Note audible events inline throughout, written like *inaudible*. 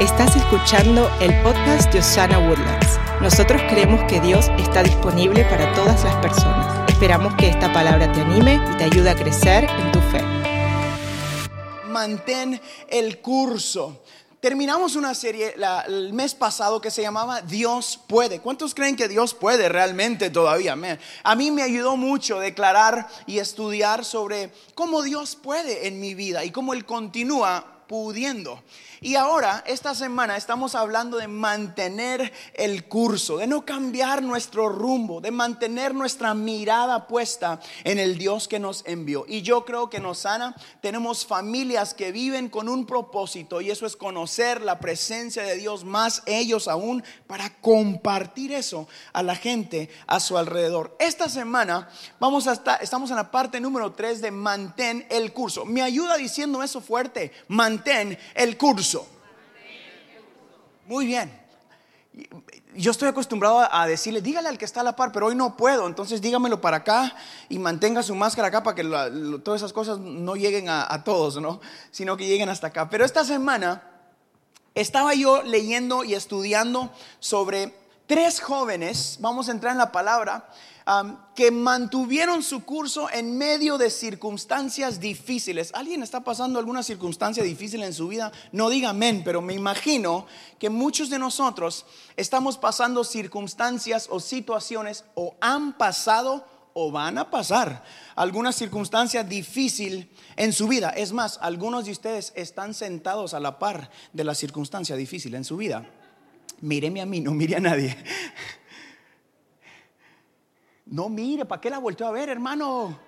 Estás escuchando el podcast de Osana Woodlands. Nosotros creemos que Dios está disponible para todas las personas. Esperamos que esta palabra te anime y te ayude a crecer en tu fe. Mantén el curso. Terminamos una serie el mes pasado que se llamaba Dios puede. ¿Cuántos creen que Dios puede realmente todavía? a mí me ayudó mucho declarar y estudiar sobre cómo Dios puede en mi vida y cómo Él continúa pudiendo. Y ahora, esta semana, estamos hablando de mantener el curso, de no cambiar nuestro rumbo, de mantener nuestra mirada puesta en el Dios que nos envió. Y yo creo que nos sana. Tenemos familias que viven con un propósito y eso es conocer la presencia de Dios más ellos aún para compartir eso a la gente a su alrededor. Esta semana vamos a estar, estamos en la parte número 3 de mantén el curso. Me ayuda diciendo eso fuerte, mantén el curso. Muy bien. Yo estoy acostumbrado a decirle, dígale al que está a la par, pero hoy no puedo, entonces dígamelo para acá y mantenga su máscara acá para que todas esas cosas no lleguen a, a todos, ¿no? Sino que lleguen hasta acá. Pero esta semana estaba yo leyendo y estudiando sobre tres jóvenes, vamos a entrar en la palabra, que mantuvieron su curso en medio de circunstancias difíciles. ¿Alguien está pasando alguna circunstancia difícil en su vida? No diga amén, pero me imagino que muchos de nosotros estamos pasando circunstancias o situaciones o han pasado o van a pasar alguna circunstancia difícil en su vida. Es más, algunos de ustedes están sentados a la par de la circunstancia difícil en su vida. Míreme a mí, no mire a nadie. No mire, ¿para qué la volteó a ver, hermano?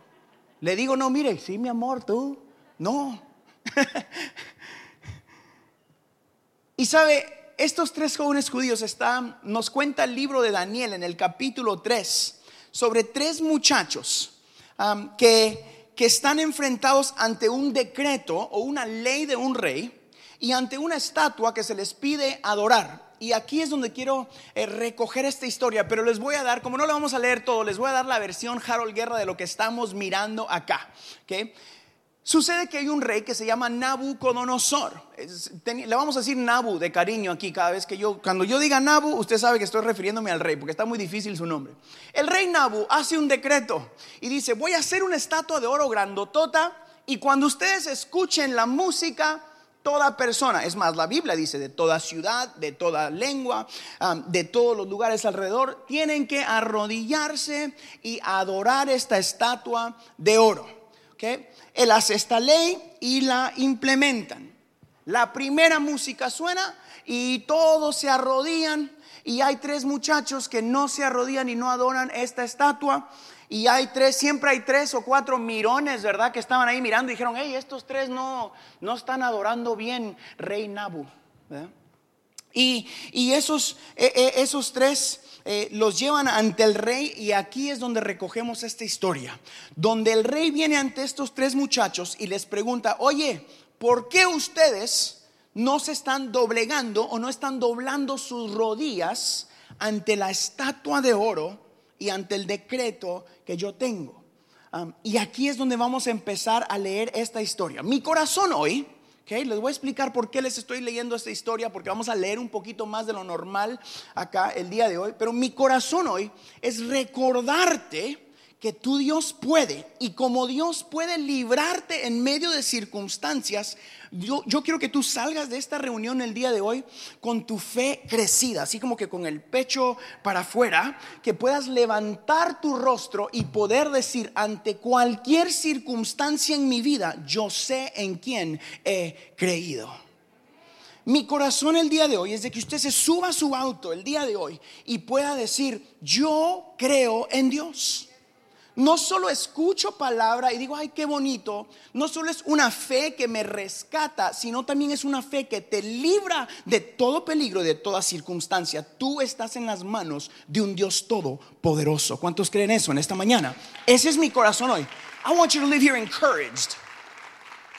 Le digo, no mire, sí, mi amor, tú. No. *laughs* y sabe, estos tres jóvenes judíos están, nos cuenta el libro de Daniel en el capítulo 3 sobre tres muchachos que, que están enfrentados ante un decreto o una ley de un rey y ante una estatua que se les pide adorar y aquí es donde quiero eh, recoger esta historia, pero les voy a dar, como no lo vamos a leer todo, les voy a dar la versión Harold Guerra de lo que estamos mirando acá. Sucede que hay un rey que se llama Nabucodonosor. le vamos a decir Nabu de cariño aquí cada vez que yo, cuando yo diga Nabu, usted sabe que estoy refiriéndome al rey, porque está muy difícil su nombre. El rey Nabu hace un decreto y dice, voy a hacer una estatua de oro grandotota y cuando ustedes escuchen la música, toda persona, es más, la Biblia dice de toda ciudad, de toda lengua, de todos los lugares alrededor, tienen que arrodillarse y adorar esta estatua de oro. ¿okay? Él hace esta ley y la implementan. La primera música suena y todos se arrodillan y hay tres muchachos que no se arrodillan y no adoran esta estatua y hay tres, siempre hay tres o cuatro mirones, ¿verdad? Que estaban ahí mirando y dijeron, hey, estos tres no, no están adorando bien, rey Nabu. Y, esos, e, e, esos tres eh, los llevan ante el rey y aquí es donde recogemos esta historia, donde el rey viene ante estos tres muchachos y les pregunta, oye, ¿por qué ustedes no se están doblegando o no están doblando sus rodillas ante la estatua de oro? Y ante el decreto que yo tengo. y aquí es donde vamos a empezar a leer esta historia. Mi corazón hoy, okay, les voy a explicar por qué les estoy leyendo esta historia, porque vamos a leer un poquito más de lo normal acá el día de hoy, pero mi corazón hoy es recordarte que tu Dios puede y como Dios puede librarte en medio de circunstancias, yo, yo, quiero que tú salgas de esta reunión el día de hoy con tu fe crecida, así como que con el pecho para afuera, que puedas levantar tu rostro y poder decir ante cualquier circunstancia en mi vida, yo sé en quién he creído. Mi corazón el día de hoy es de que usted se suba a su auto el día de hoy y pueda decir, yo creo en Dios no solo escucho palabra y digo, ay, qué bonito, no solo es una fe que me rescata, sino también es una fe que te libra de todo peligro, de toda circunstancia. Tú estás en las manos de un Dios todopoderoso. ¿Cuántos creen eso en esta mañana? Ese es mi corazón hoy. I want you to live here encouraged.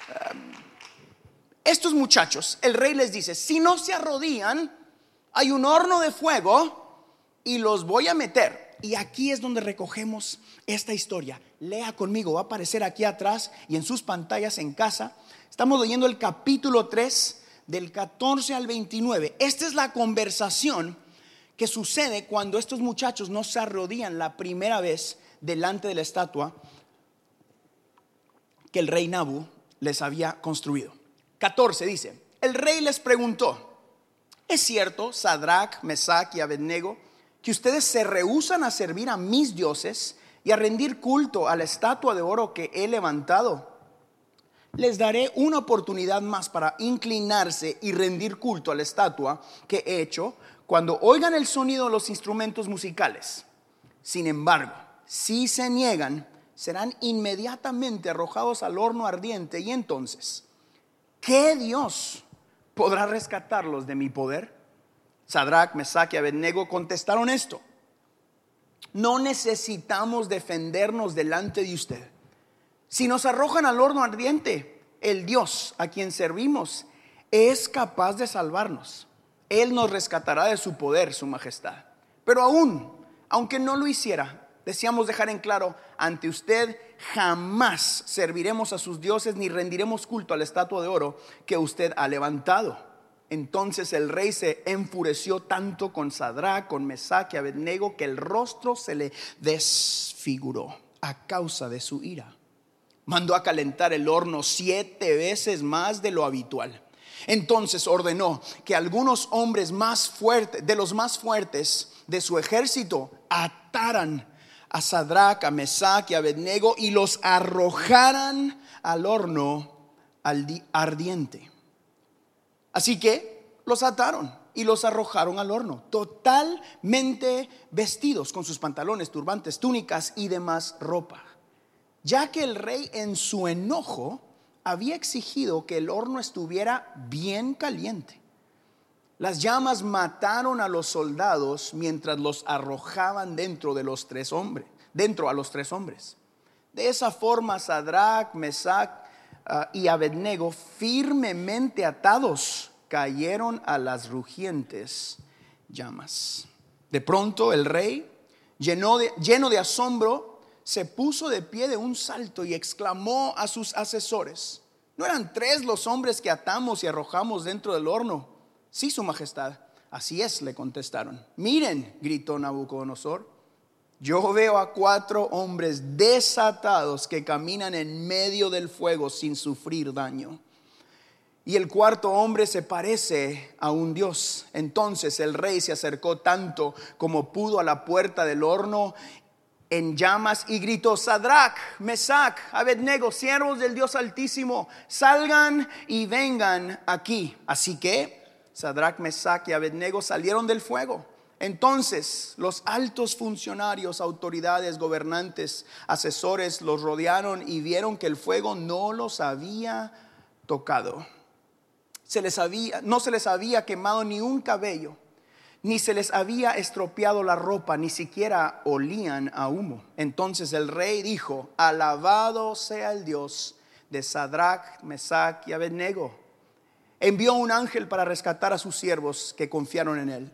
Um, estos muchachos, el rey les dice, si no se arrodillan, hay un horno de fuego y los voy a meter y aquí es donde recogemos esta historia. Lea conmigo, va a aparecer aquí atrás y en sus pantallas en casa. Estamos leyendo el capítulo 3 del 14 al 29. Esta es la conversación que sucede cuando estos muchachos no se arrodillan la primera vez delante de la estatua que el rey Nabu les había construido. 14 dice, el rey les preguntó, ¿es cierto, Sadrach, Mesach y Abednego, que ustedes se rehusan a servir a mis dioses y a rendir culto a la estatua de oro que he levantado? Les daré una oportunidad más para inclinarse y rendir culto a la estatua que he hecho cuando oigan el sonido de los instrumentos musicales. Sin embargo, si se niegan, serán inmediatamente arrojados al horno ardiente y entonces, ¿qué Dios podrá rescatarlos de mi poder? Sadrach, Mesach y Abednego contestaron esto. No necesitamos defendernos delante de usted. Si nos arrojan al horno ardiente, el Dios a quien servimos es capaz de salvarnos. Él nos rescatará de su poder, su majestad. Pero aún, aunque no lo hiciera, deseamos dejar en claro ante usted, jamás serviremos a sus dioses ni rendiremos culto a la estatua de oro que usted ha levantado. Entonces el rey se enfureció tanto con Sadrá, con Mesaque y Abednego que el rostro se le desfiguró a causa de su ira. Mandó a calentar el horno siete veces más de lo habitual entonces ordenó que algunos hombres más fuertes, de los más fuertes de su ejército, ataran a Sadrach, a Mesach y a Abednego y los arrojaran al horno ardiente. Así que los ataron y los arrojaron al horno, totalmente vestidos con sus pantalones, turbantes, túnicas y demás ropa. Ya que el rey en su enojo había exigido que el horno estuviera bien caliente. Las llamas mataron a los soldados mientras los arrojaban dentro de los tres hombres, dentro a los tres hombres. De esa forma, Sadrach, Mesach y Abednego, firmemente atados, cayeron a las rugientes llamas. De pronto, el rey, lleno de, lleno de asombro, se puso de pie de un salto y exclamó a sus asesores, ¿no eran tres los hombres que atamos y arrojamos dentro del horno? Sí, su majestad. Así es, le contestaron. Miren, gritó Nabucodonosor, yo veo a cuatro hombres desatados que caminan en medio del fuego sin sufrir daño. Y el cuarto hombre se parece a un dios. Entonces el rey se acercó tanto como pudo a la puerta del horno en llamas y gritó, Sadrach, Mesach, Abednego, siervos del Dios Altísimo, salgan y vengan aquí. Así que Sadrach, Mesach y Abednego salieron del fuego. Entonces los altos funcionarios, autoridades, gobernantes, asesores los rodearon y vieron que el fuego no los había tocado. Se les había, no se les había quemado ni un cabello ni se les había estropeado la ropa, ni siquiera olían a humo. Entonces el rey dijo, alabado sea el Dios de Sadrach, Mesach y Abednego. Envió un ángel para rescatar a sus siervos que confiaron en él.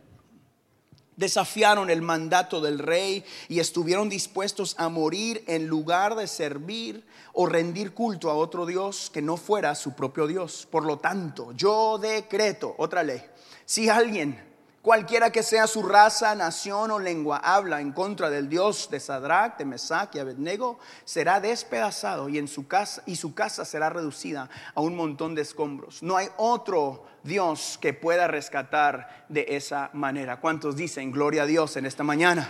Desafiaron el mandato del rey y estuvieron dispuestos a morir en lugar de servir o rendir culto a otro Dios que no fuera su propio Dios. Por lo tanto, yo decreto, otra ley, si alguien Cualquiera que sea su raza, nación o lengua habla en contra del Dios de Sadrach, de Mesach y Abednego, será despedazado y en su casa y su casa será reducida a un montón de escombros. No hay otro Dios que pueda rescatar de esa manera. ¿Cuántos dicen gloria a Dios en esta mañana?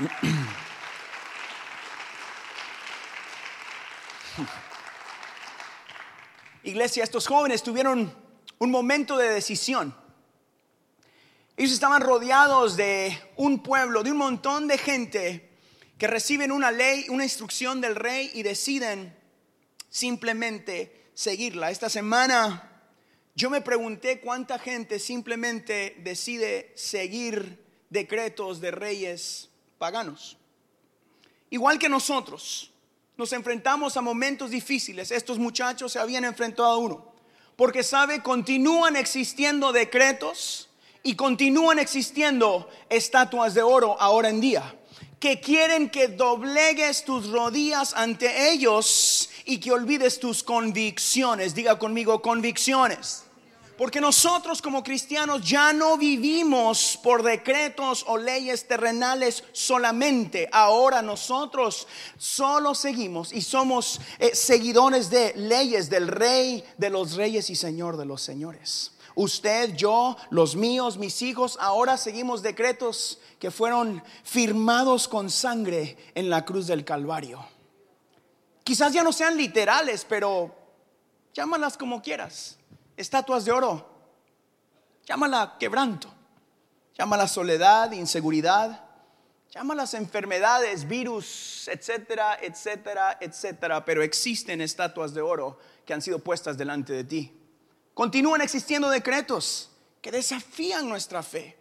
*clears throat* Iglesia, estos jóvenes tuvieron un momento de decisión. Ellos estaban rodeados de un pueblo, de un montón de gente que reciben una ley, una instrucción del rey y deciden simplemente seguirla. Esta semana yo me pregunté cuánta gente simplemente decide seguir decretos de reyes paganos. Igual que nosotros, nos enfrentamos a momentos difíciles. Estos muchachos se habían enfrentado a uno. Porque sabe, continúan existiendo decretos y continúan existiendo estatuas de oro ahora en día que quieren que doblegues tus rodillas ante ellos y que olvides tus convicciones. Diga conmigo convicciones. Porque nosotros como cristianos ya no vivimos por decretos o leyes terrenales solamente. Ahora nosotros solo seguimos y somos eh, seguidores de leyes del rey de los reyes y señor de los señores. Usted, yo, los míos, mis hijos, ahora seguimos decretos que fueron firmados con sangre en la cruz del Calvario. Quizás ya no sean literales, pero llámalas como quieras estatuas de oro. Llámala quebranto. Llámala soledad, inseguridad. Llámalas enfermedades, virus, etcétera, etcétera, etcétera. Pero existen estatuas de oro que han sido puestas delante de ti. Continúan existiendo decretos que desafían nuestra fe.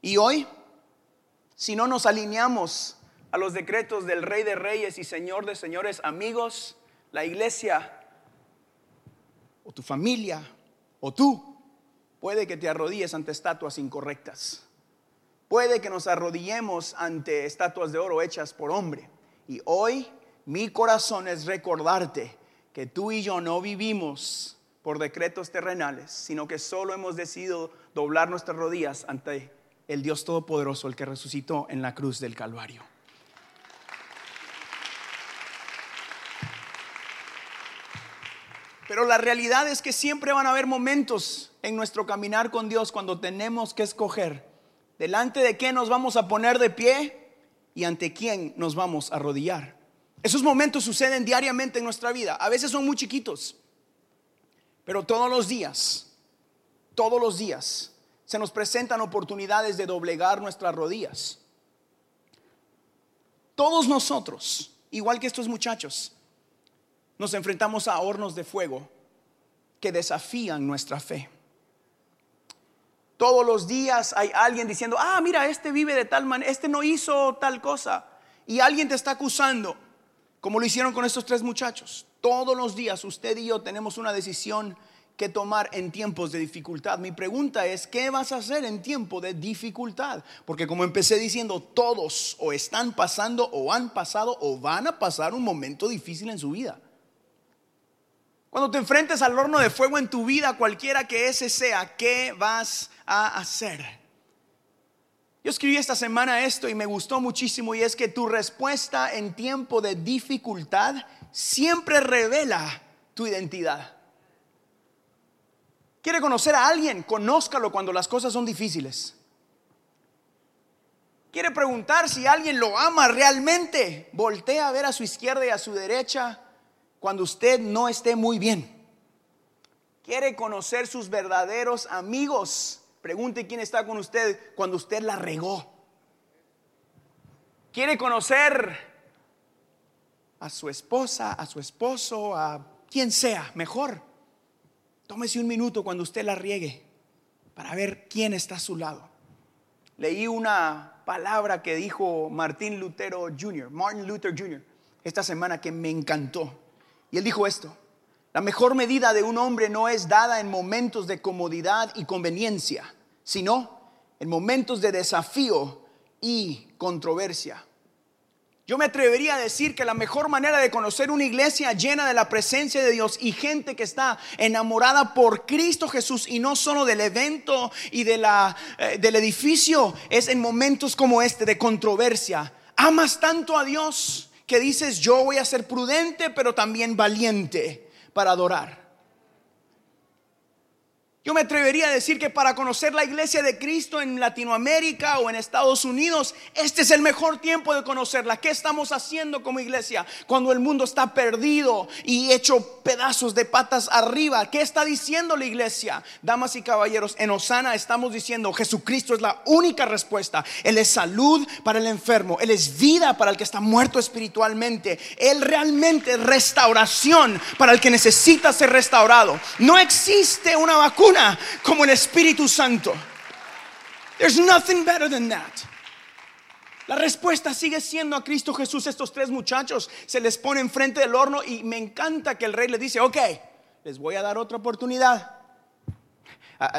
Y hoy, si no nos alineamos a los decretos del Rey de Reyes y Señor de Señores, amigos, la iglesia o tu familia o tú, puede que te arrodilles ante estatuas incorrectas. Puede que nos arrodillemos ante estatuas de oro hechas por hombre. Y hoy mi corazón es recordarte que tú y yo no vivimos por decretos terrenales, sino que solo hemos decidido doblar nuestras rodillas ante el Dios Todopoderoso, el que resucitó en la cruz del Calvario. Pero la realidad es que siempre van a haber momentos en nuestro caminar con Dios cuando tenemos que escoger delante de qué nos vamos a poner de pie y ante quién nos vamos a arrodillar. Esos momentos suceden diariamente en nuestra vida. A veces son muy chiquitos, pero todos los días, todos los días se nos presentan oportunidades de doblegar nuestras rodillas. Todos nosotros, igual que estos muchachos, nos enfrentamos a hornos de fuego que desafían nuestra fe. Todos los días hay alguien diciendo, ah, mira, este vive de tal manera, este no hizo tal cosa. Y alguien te está acusando, como lo hicieron con estos tres muchachos. Todos los días usted y yo tenemos una decisión que tomar en tiempos de dificultad. Mi pregunta es, ¿qué vas a hacer en tiempo de dificultad? Porque como empecé diciendo, todos o están pasando o han pasado o van a pasar un momento difícil en su vida. Cuando te enfrentes al horno de fuego en tu vida, cualquiera que ese sea, ¿qué vas a hacer? Yo escribí esta semana esto y me gustó muchísimo y es que tu respuesta en tiempo de dificultad siempre revela tu identidad. ¿Quiere conocer a alguien? Conózcalo cuando las cosas son difíciles. ¿Quiere preguntar si alguien lo ama realmente? Voltea a ver a su izquierda y a su derecha cuando usted no esté muy bien. Quiere conocer sus verdaderos amigos. Pregunte quién está con usted cuando usted la regó. Quiere conocer a su esposa, a su esposo, a quien sea, mejor. Tómese un minuto cuando usted la riegue para ver quién está a su lado. Leí una palabra que dijo Martín Lutero Jr., Martin Luther Jr., esta semana que me encantó. Y él dijo esto, la mejor medida de un hombre no es dada en momentos de comodidad y conveniencia, sino en momentos de desafío y controversia. Yo me atrevería a decir que la mejor manera de conocer una iglesia llena de la presencia de Dios y gente que está enamorada por Cristo Jesús y no solo del evento y de la, eh, del edificio es en momentos como este de controversia. Amas tanto a Dios que dices, yo voy a ser prudente, pero también valiente para adorar. Yo me atrevería a decir que para conocer la iglesia de Cristo en Latinoamérica o en Estados Unidos, este es el mejor tiempo de conocerla. ¿Qué estamos haciendo como iglesia cuando el mundo está perdido y hecho pedazos de patas arriba? ¿Qué está diciendo la iglesia? Damas y caballeros, en Osana estamos diciendo, Jesucristo es la única respuesta. Él es salud para el enfermo, Él es vida para el que está muerto espiritualmente. Él realmente es restauración para el que necesita ser restaurado. No existe una vacuna como el Espíritu Santo. There's nothing better than that. La respuesta sigue siendo a Cristo Jesús. Estos tres muchachos se les pone enfrente del horno y me encanta que el rey les dice, ok, les voy a dar otra oportunidad,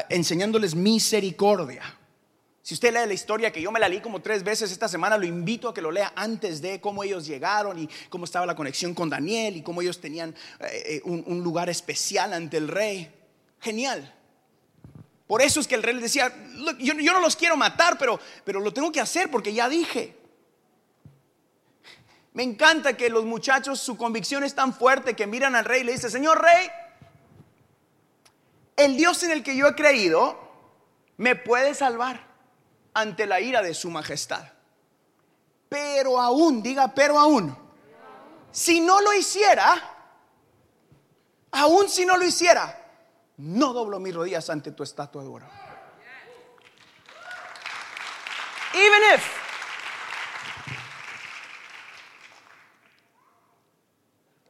enseñándoles misericordia. Si usted lee la historia, que yo me la leí como tres veces esta semana, lo invito a que lo lea antes de cómo ellos llegaron y cómo estaba la conexión con Daniel y cómo ellos tenían eh, eh, un lugar especial ante el rey. Genial. Por eso es que el rey le decía, yo, no los quiero matar, pero, pero lo tengo que hacer porque ya dije. Me encanta que los muchachos, su convicción es tan fuerte que miran al rey y le dicen, Señor rey, el Dios en el que yo he creído me puede salvar ante la ira de su majestad. Pero aún, diga, pero aún, si no lo hiciera, aún si no lo hiciera, no doblo mis rodillas ante tu estatua de oro. Even if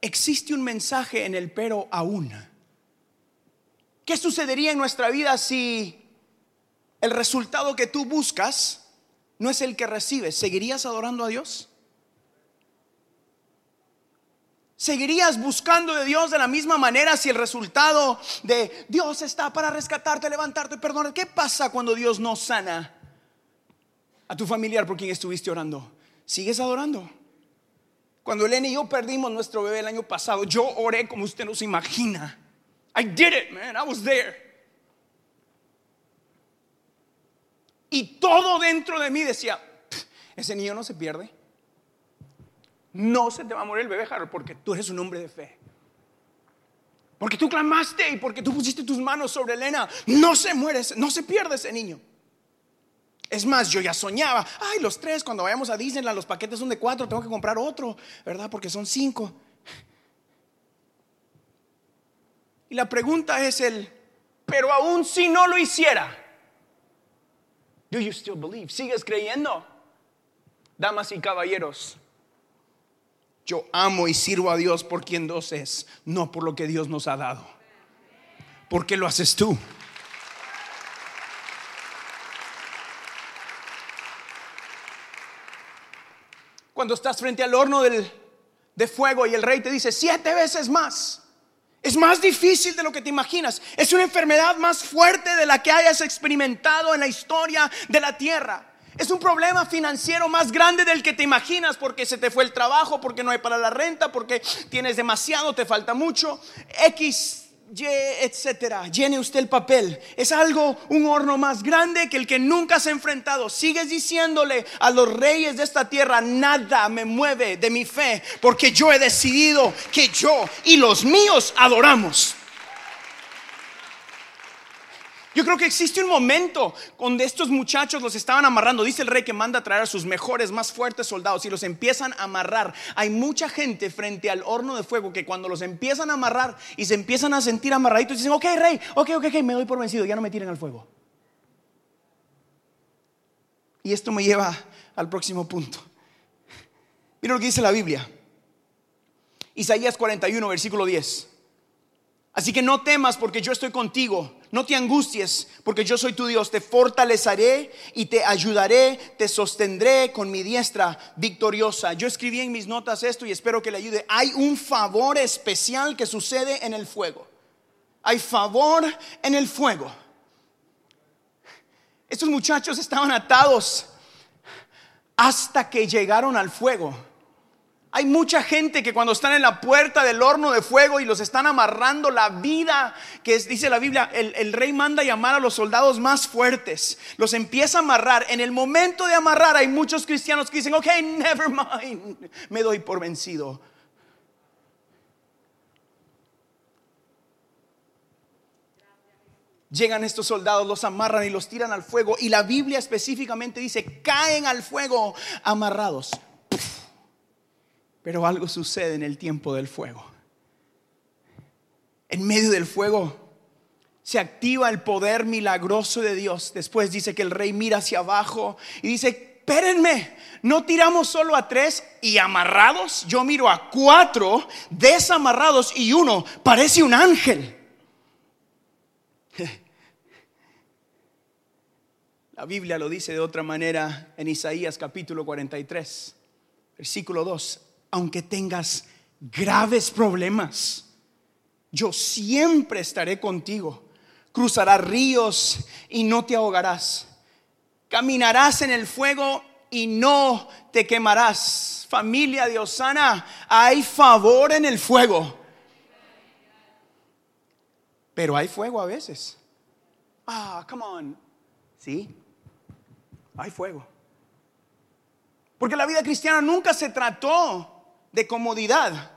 existe un mensaje en el pero aún. ¿Qué sucedería en nuestra vida si el resultado que tú buscas no es el que recibes? ¿Seguirías adorando a Dios? ¿Seguirías buscando de Dios de la misma manera si el resultado de Dios está para rescatarte, levantarte, perdonar? ¿Qué pasa cuando Dios no sana a tu familiar por quien estuviste orando? ¿Sigues adorando? Cuando Elena y yo perdimos nuestro bebé el año pasado, yo oré como usted no se imagina. I did it, man. I was there. Y todo dentro de mí decía, ese niño no se pierde. No se te va a morir el bebé, Harold, porque tú eres un hombre de fe. Porque tú clamaste y porque tú pusiste tus manos sobre Elena. No se muere, no se pierde ese niño. Es más, yo ya soñaba, ay, los tres, cuando vayamos a Disneyland, los paquetes son de cuatro, tengo que comprar otro, ¿verdad? Porque son cinco. Y la pregunta es el, pero aún si no lo hiciera, do you still believe? ¿Sigues creyendo? Damas y caballeros, yo amo y sirvo a Dios por quien Dios es, no por lo que Dios nos ha dado. ¿Por qué lo haces tú? Cuando estás frente al horno de fuego y el rey te dice siete veces más. Es más difícil de lo que te imaginas. Es una enfermedad más fuerte de la que hayas experimentado en la historia de la tierra. Es un problema financiero más grande del que te imaginas porque se te fue el trabajo, porque no hay para la renta, porque tienes demasiado, te falta mucho. X y, etcétera. Llene usted el papel. Es algo, un horno más grande que el que nunca se ha enfrentado. Sigues diciéndole a los reyes de esta tierra, nada me mueve de mi fe, porque yo he decidido que yo y los míos adoramos. Yo creo que existe un momento donde estos muchachos los estaban amarrando. Dice el rey que manda a traer a sus mejores, más fuertes soldados y los empiezan a amarrar. Hay mucha gente frente al horno de fuego que cuando los empiezan a amarrar y se empiezan a sentir amarraditos, dicen, ok, rey, ok, ok, ok, me doy por vencido, ya no me tiren al fuego. Y esto me lleva al próximo punto. Mira lo que dice la Biblia. Isaías 41, versículo 10. Así que no temas porque yo estoy contigo. No te angusties porque yo soy tu Dios. Te fortaleceré y te ayudaré. Te sostendré con mi diestra victoriosa. Yo escribí en mis notas esto y espero que le ayude. Hay un favor especial que sucede en el fuego. Hay favor en el fuego. Estos muchachos estaban atados hasta que llegaron al fuego. Hay mucha gente que cuando están en la puerta del horno de fuego y los están amarrando la vida, que dice la Biblia, el, rey manda llamar a los soldados más fuertes, los empieza a amarrar. En el momento de amarrar hay muchos cristianos que dicen, ok, never mind, me doy por vencido. Llegan estos soldados, los amarran y los tiran al fuego. Y la Biblia específicamente dice, caen al fuego amarrados. Pero algo sucede en el tiempo del fuego. En medio del fuego se activa el poder milagroso de Dios. Después dice que el rey mira hacia abajo y dice, espérenme, no tiramos solo a tres y amarrados, yo miro a cuatro desamarrados y uno parece un ángel. *laughs* La Biblia lo dice de otra manera en Isaías capítulo 43, versículo 2 aunque tengas graves problemas, yo siempre estaré contigo. Cruzarás ríos y no te ahogarás. Caminarás en el fuego y no te quemarás. Familia de Osana, hay favor en el fuego. Pero hay fuego a veces. Ah, come on. Sí, hay fuego. Porque la vida cristiana nunca se trató de comodidad,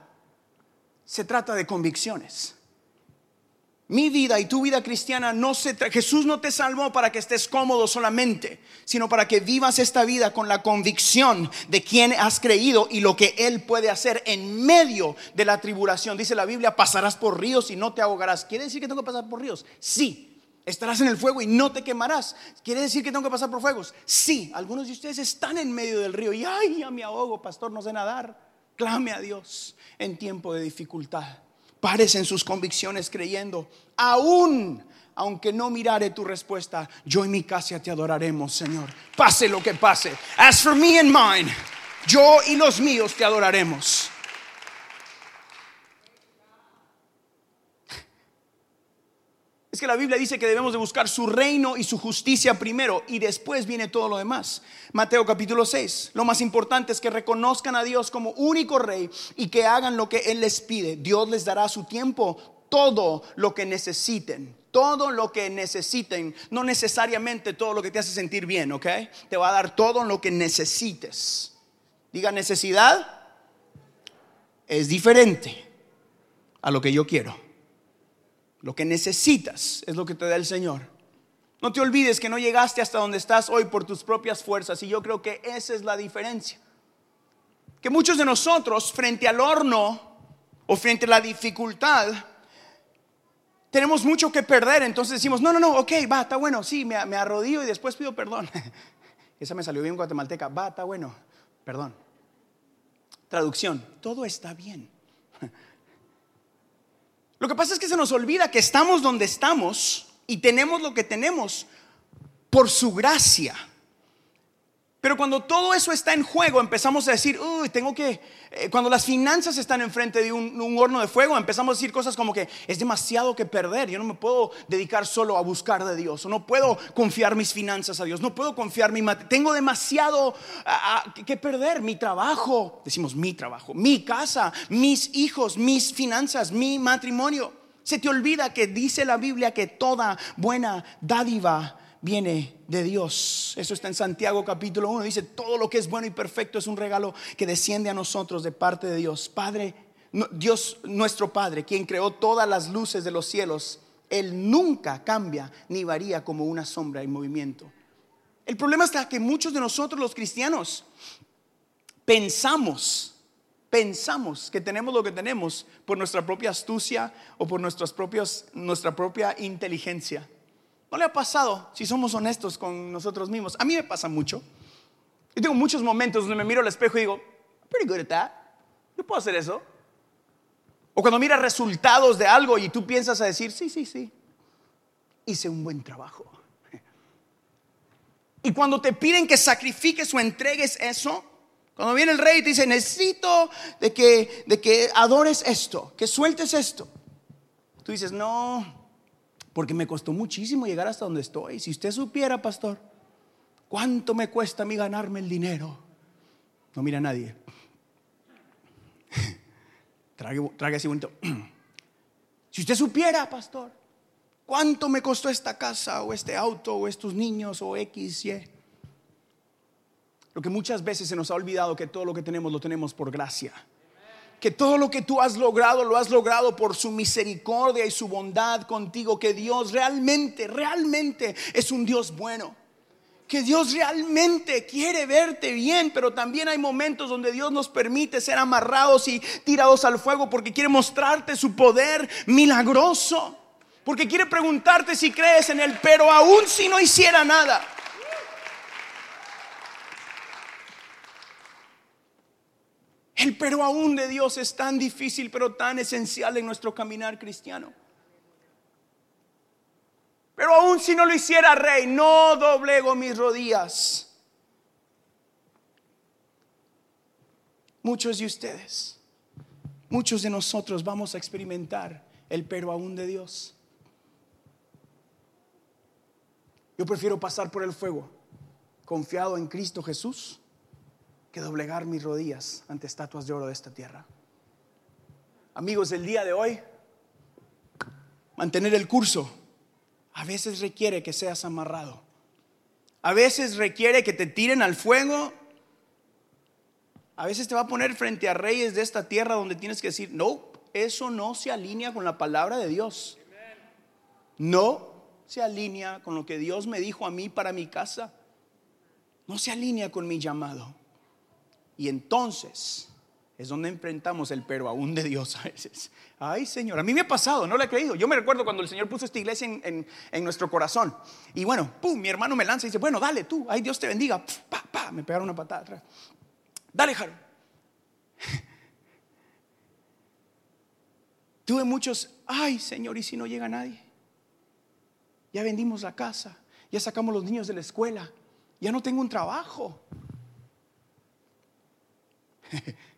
se trata de convicciones. Mi vida y tu vida cristiana no se Jesús no te salvó para que estés cómodo solamente, sino para que vivas esta vida con la convicción de quién has creído y lo que él puede hacer en medio de la tribulación. Dice la Biblia, pasarás por ríos y no te ahogarás. ¿Quiere decir que tengo que pasar por ríos? Sí. Estarás en el fuego y no te quemarás. ¿Quiere decir que tengo que pasar por fuegos? Sí. Algunos de ustedes están en medio del río y ay, ya me ahogo, pastor, no sé nadar. Clame a Dios en tiempo de dificultad. Pares en sus convicciones creyendo, aún aunque no mirare tu respuesta, yo y mi casa te adoraremos, Señor. Pase lo que pase. As for me and mine, yo y los míos te adoraremos. Es que la Biblia dice que debemos de buscar su reino y su justicia primero y después viene todo lo demás. Mateo capítulo 6. Lo más importante es que reconozcan a Dios como único rey y que hagan lo que Él les pide. Dios les dará a su tiempo todo lo que necesiten. Todo lo que necesiten, no necesariamente todo lo que te hace sentir bien, ¿ok? Te va a dar todo lo que necesites. Diga necesidad es diferente a lo que yo quiero. Lo que necesitas es lo que te da el Señor. No te olvides que no llegaste hasta donde estás hoy por tus propias fuerzas y yo creo que esa es la diferencia. Que muchos de nosotros frente al horno o frente a la dificultad tenemos mucho que perder, entonces decimos, no, no, no, ok, va, está bueno, sí, me, me arrodillo y después pido perdón. *laughs* Esa me salió bien guatemalteca, va, está bueno, perdón. Traducción, todo está bien. *laughs* Lo que pasa es que se nos olvida que estamos donde estamos y tenemos lo que tenemos por su gracia. Pero cuando todo eso está en juego, empezamos a decir, uy, tengo que, eh, cuando las finanzas están enfrente de un, horno de fuego, empezamos a decir cosas como que es demasiado que perder, yo no me puedo dedicar solo a buscar de Dios, o no puedo confiar mis finanzas a Dios, no puedo confiar mi tengo demasiado que perder, mi trabajo, decimos mi trabajo, mi casa, mis hijos, mis finanzas, mi matrimonio. Se te olvida que dice la Biblia que toda buena dádiva viene de Dios. Eso está en Santiago capítulo 1. Dice, todo lo que es bueno y perfecto es un regalo que desciende a nosotros de parte de Dios. Padre, Dios nuestro Padre, quien creó todas las luces de los cielos, Él nunca cambia ni varía como una sombra en movimiento. El problema está que muchos de nosotros los cristianos pensamos, pensamos que tenemos lo que tenemos por nuestra propia astucia o por nuestras propias, nuestra propia inteligencia. ¿No le ha pasado, si somos honestos con nosotros mismos? A mí me pasa mucho. Yo tengo muchos momentos donde me miro al espejo y digo, pretty good at that. Yo puedo hacer eso. O cuando miras resultados de algo y tú piensas a decir, sí, sí, sí, hice un buen trabajo. Y cuando te piden que sacrifiques o entregues eso, cuando viene el rey y te dice, necesito de que, de que adores esto, que sueltes esto, tú dices, no, porque me costó muchísimo llegar hasta donde estoy. Si usted supiera, pastor, cuánto me cuesta a mí ganarme el dinero. No mira a nadie. *laughs* trague, así bonito. *clears throat* si usted supiera, pastor, cuánto me costó esta casa o este auto o estos niños o X, Y. Lo que muchas veces se nos ha olvidado que todo lo que tenemos lo tenemos por gracia que todo lo que tú has logrado lo has logrado por su misericordia y su bondad contigo, que Dios realmente, realmente es un Dios bueno. Que Dios realmente quiere verte bien, pero también hay momentos donde Dios nos permite ser amarrados y tirados al fuego porque quiere mostrarte su poder milagroso. Porque quiere preguntarte si crees en Él, pero aún si no hiciera nada. El pero aún de Dios es tan difícil, pero tan esencial en nuestro caminar cristiano. Pero aún si no lo hiciera rey, no doblego mis rodillas. Muchos de ustedes, muchos de nosotros vamos a experimentar el pero aún de Dios. Yo prefiero pasar por el fuego confiado en Cristo Jesús que doblegar mis rodillas ante estatuas de oro de esta tierra. Amigos, el día de hoy, mantener el curso, a veces requiere que seas amarrado. A veces requiere que te tiren al fuego. A veces te va a poner frente a reyes de esta tierra donde tienes que decir, no, eso no se alinea con la palabra de Dios. No se alinea con lo que Dios me dijo a mí para mi casa. No se alinea con mi llamado. Y entonces es donde enfrentamos el pero aún de Dios a veces. Ay, Señor, a mí me ha pasado, no lo he creído. Yo me recuerdo cuando el Señor puso esta iglesia en, nuestro corazón. Y bueno, pum, mi hermano me lanza y dice, bueno, dale tú, ay, Dios te bendiga. Pa, pa, me pegaron una patada atrás. Dale, Jaro. *laughs* Tuve muchos, ay, Señor, ¿y si no llega nadie? Ya vendimos la casa, ya sacamos los niños de la escuela, ya no tengo un trabajo. *laughs*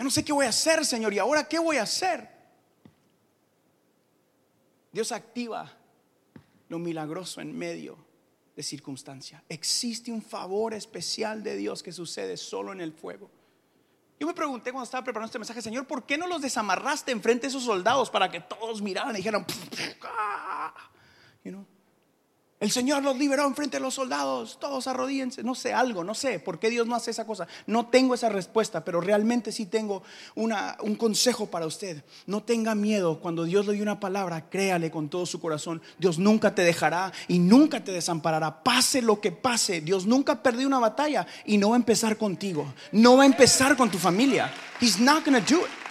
Ya no sé qué voy a hacer, Señor. ¿Y ahora qué voy a hacer? Dios activa lo milagroso en medio de circunstancia. Existe un favor especial de Dios que sucede solo en el fuego. Yo me pregunté cuando estaba preparando este mensaje, Señor, ¿por qué no los desamarraste enfrente de esos soldados para que todos miraran y dijeran, ah", you know? El Señor los liberó enfrente de los soldados, todos arrodíense, no sé, algo, no sé por qué Dios no hace esa cosa. No tengo esa respuesta, pero realmente sí tengo una, un consejo para usted. No tenga miedo cuando Dios le dio una palabra, créale con todo su corazón. Dios nunca te dejará y nunca te desamparará. Pase lo que pase, Dios nunca perdió una batalla y no va a empezar contigo, no va a empezar con tu familia. He's not going to do it.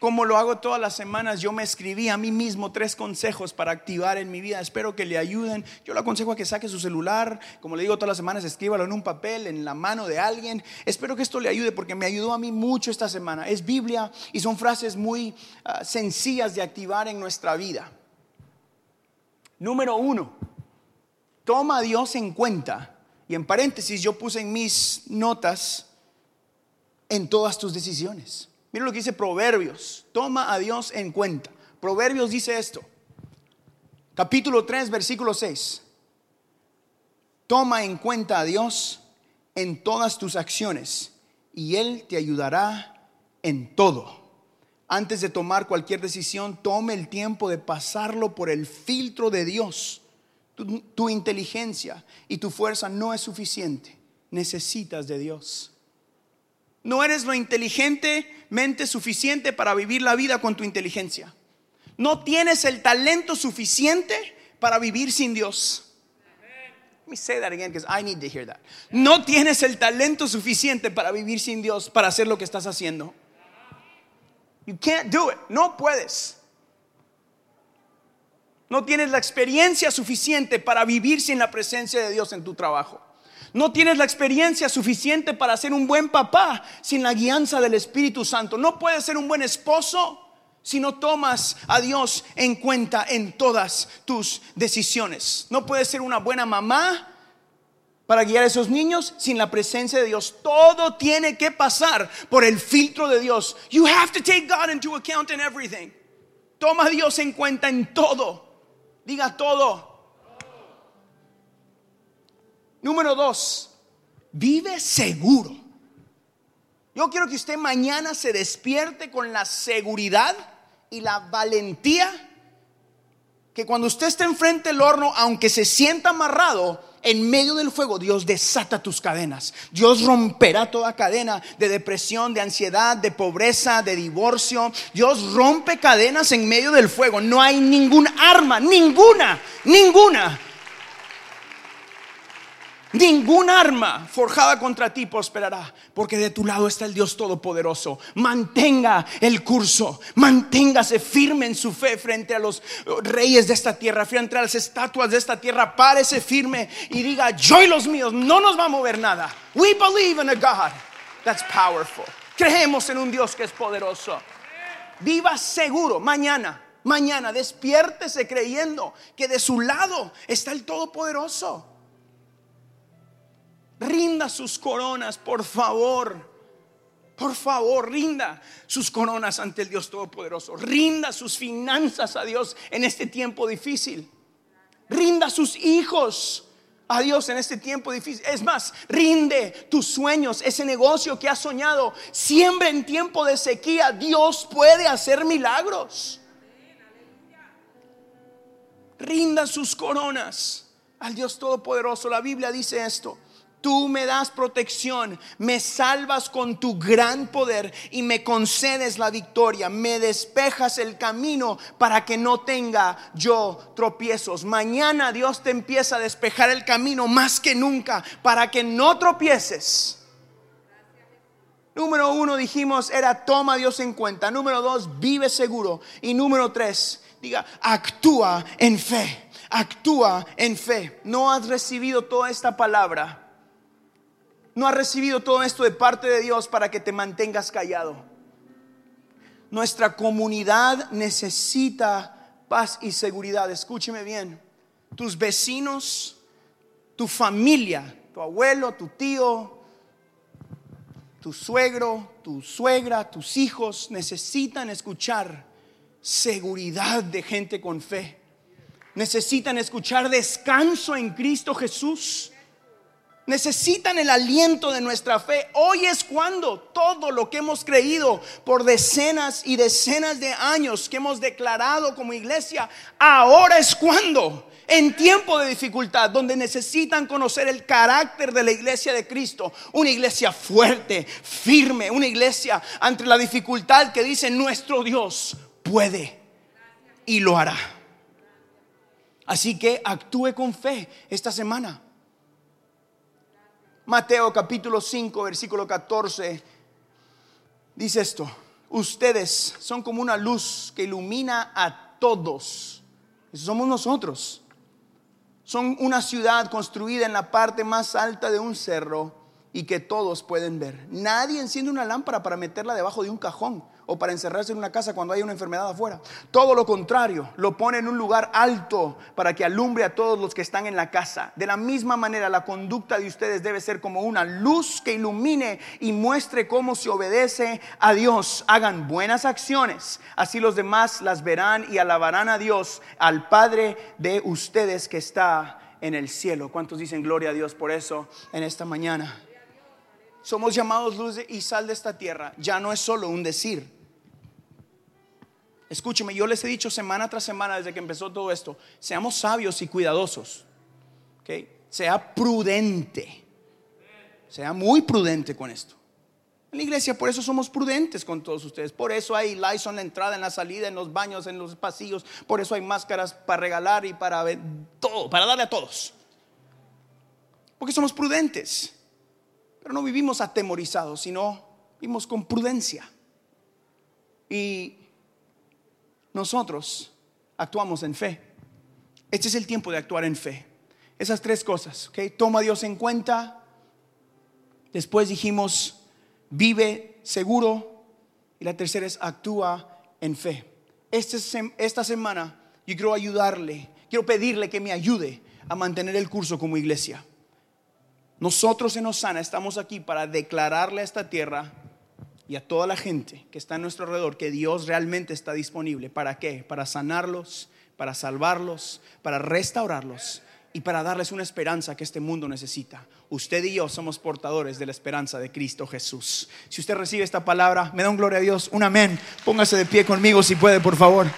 Como lo hago todas las semanas, yo me escribí a mí mismo tres consejos para activar en mi vida. Espero que le ayuden. Yo le aconsejo a que saque su celular. Como le digo todas las semanas, escríbalo en un papel, en la mano de alguien. Espero que esto le ayude porque me ayudó a mí mucho esta semana. Es Biblia y son frases muy ah, sencillas de activar en nuestra vida. Número uno, toma a Dios en cuenta. Y en paréntesis yo puse en mis notas en todas tus decisiones. Mira lo que dice Proverbios. Toma a Dios en cuenta. Proverbios dice esto. Capítulo 3, versículo 6. Toma en cuenta a Dios en todas tus acciones y Él te ayudará en todo. Antes de tomar cualquier decisión, tome el tiempo de pasarlo por el filtro de Dios. Tu, tu inteligencia y tu fuerza no es suficiente. Necesitas de Dios. No eres lo inteligentemente suficiente para vivir la vida con tu inteligencia. No tienes el talento suficiente para vivir sin Dios. Let me say that again because I need to hear that. No tienes el talento suficiente para vivir sin Dios, para hacer lo que estás haciendo. You can't do it. No puedes. No tienes la experiencia suficiente para vivir sin la presencia de Dios en tu trabajo. No tienes la experiencia suficiente para ser un buen papá sin la guianza del Espíritu Santo. No puedes ser un buen esposo si no tomas a Dios en cuenta en todas tus decisiones. No puedes ser una buena mamá para guiar a esos niños sin la presencia de Dios. Todo tiene que pasar por el filtro de Dios. You have to take God into account in everything. Toma a Dios en cuenta en todo. Diga todo. Número dos, vive seguro. Yo quiero que usted mañana se despierte con la seguridad y la valentía que cuando usted esté enfrente del horno, aunque se sienta amarrado, en medio del fuego Dios desata tus cadenas. Dios romperá toda cadena de depresión, de ansiedad, de pobreza, de divorcio. Dios rompe cadenas en medio del fuego. No hay ningún arma, ninguna, ninguna Ningún arma forjada contra ti prosperará, porque de tu lado está el Dios Todopoderoso. Mantenga el curso, manténgase firme en su fe frente a los reyes de esta tierra, frente a las estatuas de esta tierra. Párese firme y diga: Yo y los míos no nos va a mover nada. We believe in a God that's powerful. Creemos en un Dios que es poderoso. Viva seguro mañana. Mañana despiértese creyendo que de su lado está el Todopoderoso. Rinda sus coronas, por favor. Por favor, rinda sus coronas ante el Dios Todopoderoso. Rinda sus finanzas a Dios en este tiempo difícil. Rinda sus hijos a Dios en este tiempo difícil. Es más, rinde tus sueños, ese negocio que has soñado. Siempre en tiempo de sequía. Dios puede hacer milagros. Rinda sus coronas al Dios Todopoderoso. La Biblia dice esto. Tú me das protección, me salvas con tu gran poder y me concedes la victoria, me despejas el camino para que no tenga yo tropiezos. Mañana Dios te empieza a despejar el camino más que nunca para que no tropieces. Número uno dijimos era toma a Dios en cuenta. Número dos, vive seguro. Y número tres, diga, actúa en fe. Actúa en fe. No has recibido toda esta palabra no has recibido todo esto de parte de Dios para que te mantengas callado. Nuestra comunidad necesita paz y seguridad. Escúcheme bien. Tus vecinos, tu familia, tu abuelo, tu tío, tu suegro, tu suegra, tus hijos necesitan escuchar seguridad de gente con fe. Necesitan escuchar descanso en Cristo Jesús necesitan el aliento de nuestra fe. Hoy es cuando todo lo que hemos creído por decenas y decenas de años que hemos declarado como iglesia, ahora es cuando. En tiempo de dificultad, donde necesitan conocer el carácter de la iglesia de Cristo, una iglesia fuerte, firme, una iglesia ante la dificultad que dice nuestro Dios puede y lo hará. Así que actúe con fe esta semana. Mateo capítulo 5, versículo 14, dice esto, ustedes son como una luz que ilumina a todos. Eso somos nosotros. Son una ciudad construida en la parte más alta de un cerro y que todos pueden ver. Nadie enciende una lámpara para meterla debajo de un cajón o para encerrarse en una casa cuando hay una enfermedad afuera. Todo lo contrario, lo pone en un lugar alto para que alumbre a todos los que están en la casa. De la misma manera, la conducta de ustedes debe ser como una luz que ilumine y muestre cómo se obedece a Dios. Hagan buenas acciones, así los demás las verán y alabarán a Dios, al Padre de ustedes que está en el cielo. ¿Cuántos dicen gloria a Dios por eso en esta mañana? Somos llamados luz y sal de esta tierra. Ya no es solo un decir. Escúcheme, yo les he dicho semana tras semana desde que empezó todo esto, seamos sabios y cuidadosos. Sea prudente. Sea muy prudente con esto. En la iglesia por eso somos prudentes con todos ustedes. Por eso hay Lysol en la entrada, en la salida, en los baños, en los pasillos. Por eso hay máscaras para regalar y para todo, para darle a todos. Porque somos prudentes. Pero no vivimos atemorizados, sino vivimos con prudencia. Y nosotros actuamos en fe. Este es el tiempo de actuar en fe. Esas tres cosas, ¿ok? Toma a Dios en cuenta. Después dijimos, vive seguro. Y la tercera es, actúa en fe. Este esta semana yo quiero ayudarle, quiero pedirle que me ayude a mantener el curso como iglesia. Nosotros en Osana estamos aquí para declararle a esta tierra y a toda la gente que está a nuestro alrededor que Dios realmente está disponible. ¿Para qué? Para sanarlos, para salvarlos, para restaurarlos y para darles una esperanza que este mundo necesita. Usted y yo somos portadores de la esperanza de Cristo Jesús. Si usted recibe esta palabra, me da un gloria a Dios, un amén. Póngase de pie conmigo si puede, por favor.